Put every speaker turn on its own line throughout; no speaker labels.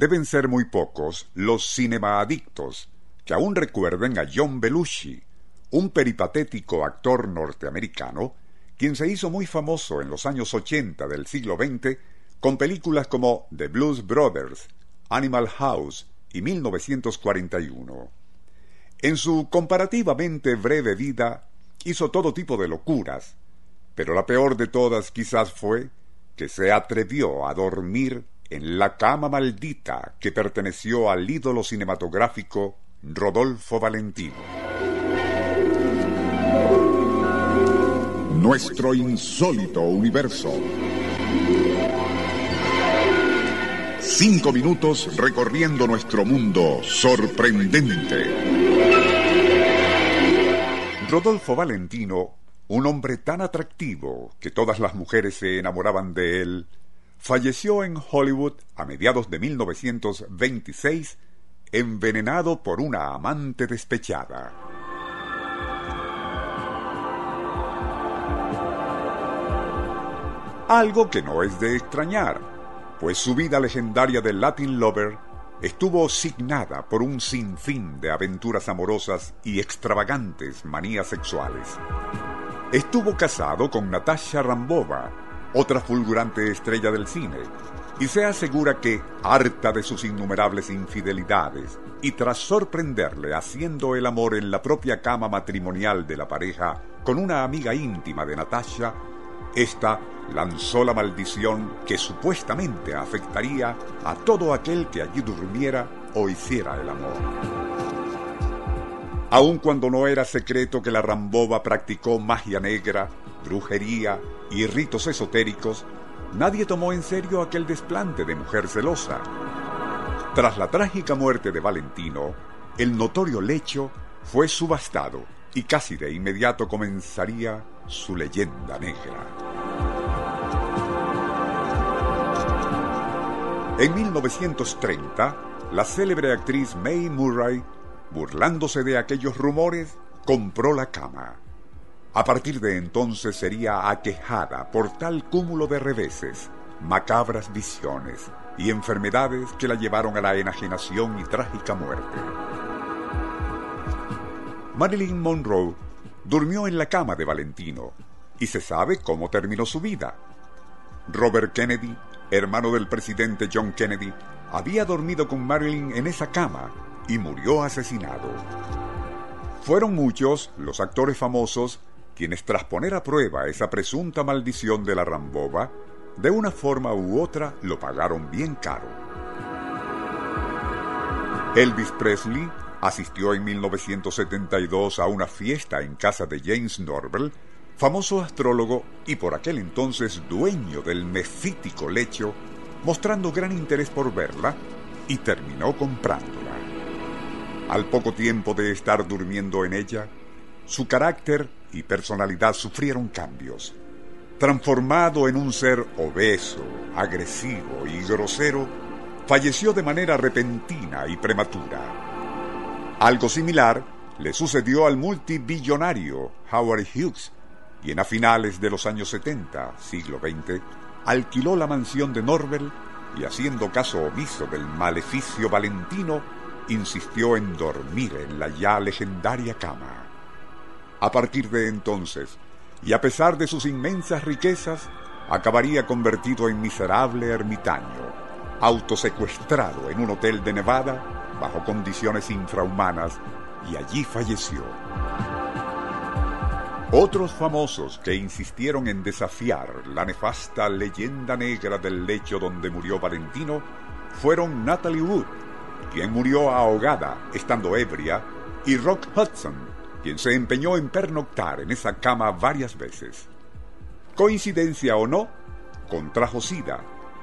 Deben ser muy pocos los cinemaadictos que aún recuerden a John Belushi, un peripatético actor norteamericano, quien se hizo muy famoso en los años 80 del siglo XX con películas como The Blues Brothers, Animal House y 1941. En su comparativamente breve vida hizo todo tipo de locuras, pero la peor de todas quizás fue que se atrevió a dormir en la cama maldita que perteneció al ídolo cinematográfico Rodolfo Valentino.
Nuestro insólito universo. Cinco minutos recorriendo nuestro mundo sorprendente.
Rodolfo Valentino, un hombre tan atractivo que todas las mujeres se enamoraban de él, falleció en Hollywood a mediados de 1926 envenenado por una amante despechada. Algo que no es de extrañar, pues su vida legendaria de Latin Lover estuvo signada por un sinfín de aventuras amorosas y extravagantes manías sexuales. Estuvo casado con Natasha Rambova, otra fulgurante estrella del cine, y se asegura que, harta de sus innumerables infidelidades, y tras sorprenderle haciendo el amor en la propia cama matrimonial de la pareja con una amiga íntima de Natasha, ésta lanzó la maldición que supuestamente afectaría a todo aquel que allí durmiera o hiciera el amor. Aun cuando no era secreto que la Rambova practicó magia negra, brujería y ritos esotéricos, nadie tomó en serio aquel desplante de mujer celosa. Tras la trágica muerte de Valentino, el notorio lecho fue subastado y casi de inmediato comenzaría su leyenda negra. En 1930, la célebre actriz May Murray, burlándose de aquellos rumores, compró la cama a partir de entonces sería aquejada por tal cúmulo de reveses, macabras visiones y enfermedades que la llevaron a la enajenación y trágica muerte. Marilyn Monroe durmió en la cama de Valentino y se sabe cómo terminó su vida. Robert Kennedy, hermano del presidente John Kennedy, había dormido con Marilyn en esa cama y murió asesinado. Fueron muchos los actores famosos quienes tras poner a prueba esa presunta maldición de la Rambova, de una forma u otra lo pagaron bien caro. Elvis Presley asistió en 1972 a una fiesta en casa de James Norvell, famoso astrólogo y por aquel entonces dueño del mefítico lecho, mostrando gran interés por verla y terminó comprándola. Al poco tiempo de estar durmiendo en ella, su carácter y personalidad sufrieron cambios. Transformado en un ser obeso, agresivo y grosero, falleció de manera repentina y prematura. Algo similar le sucedió al multibillonario Howard Hughes, quien a finales de los años 70, siglo XX, alquiló la mansión de Norvel y haciendo caso omiso del maleficio valentino, insistió en dormir en la ya legendaria cama. A partir de entonces, y a pesar de sus inmensas riquezas, acabaría convertido en miserable ermitaño, autosecuestrado en un hotel de Nevada bajo condiciones infrahumanas y allí falleció. Otros famosos que insistieron en desafiar la nefasta leyenda negra del lecho donde murió Valentino fueron Natalie Wood, quien murió ahogada estando ebria, y Rock Hudson, quien se empeñó en pernoctar en esa cama varias veces. Coincidencia o no, contrajo sida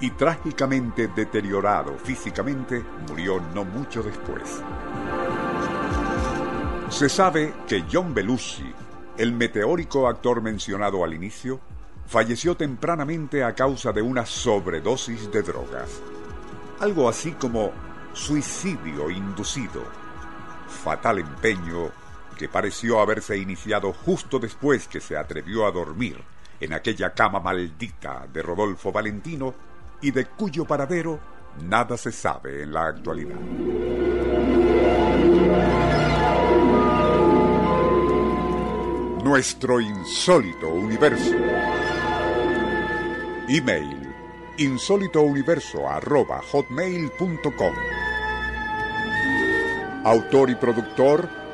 y trágicamente deteriorado físicamente murió no mucho después. Se sabe que John Belushi, el meteórico actor mencionado al inicio, falleció tempranamente a causa de una sobredosis de drogas. Algo así como suicidio inducido. Fatal empeño que pareció haberse iniciado justo después que se atrevió a dormir en aquella cama maldita de Rodolfo Valentino y de cuyo paradero nada se sabe en la actualidad. Nuestro insólito universo. Email insólitouniverso.hotmail.com Autor y productor